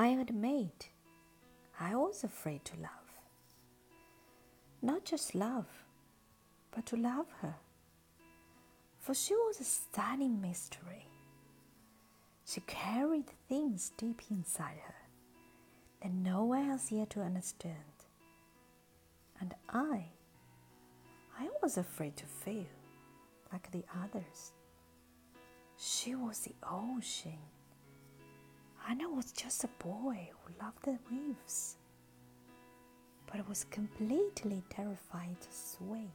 I admit I was afraid to love. Not just love, but to love her. For she was a stunning mystery. She carried things deep inside her that no one else yet to understand. And I, I was afraid to fail like the others. She was the ocean, and I was just a boy who loved the waves, but was completely terrified to swim.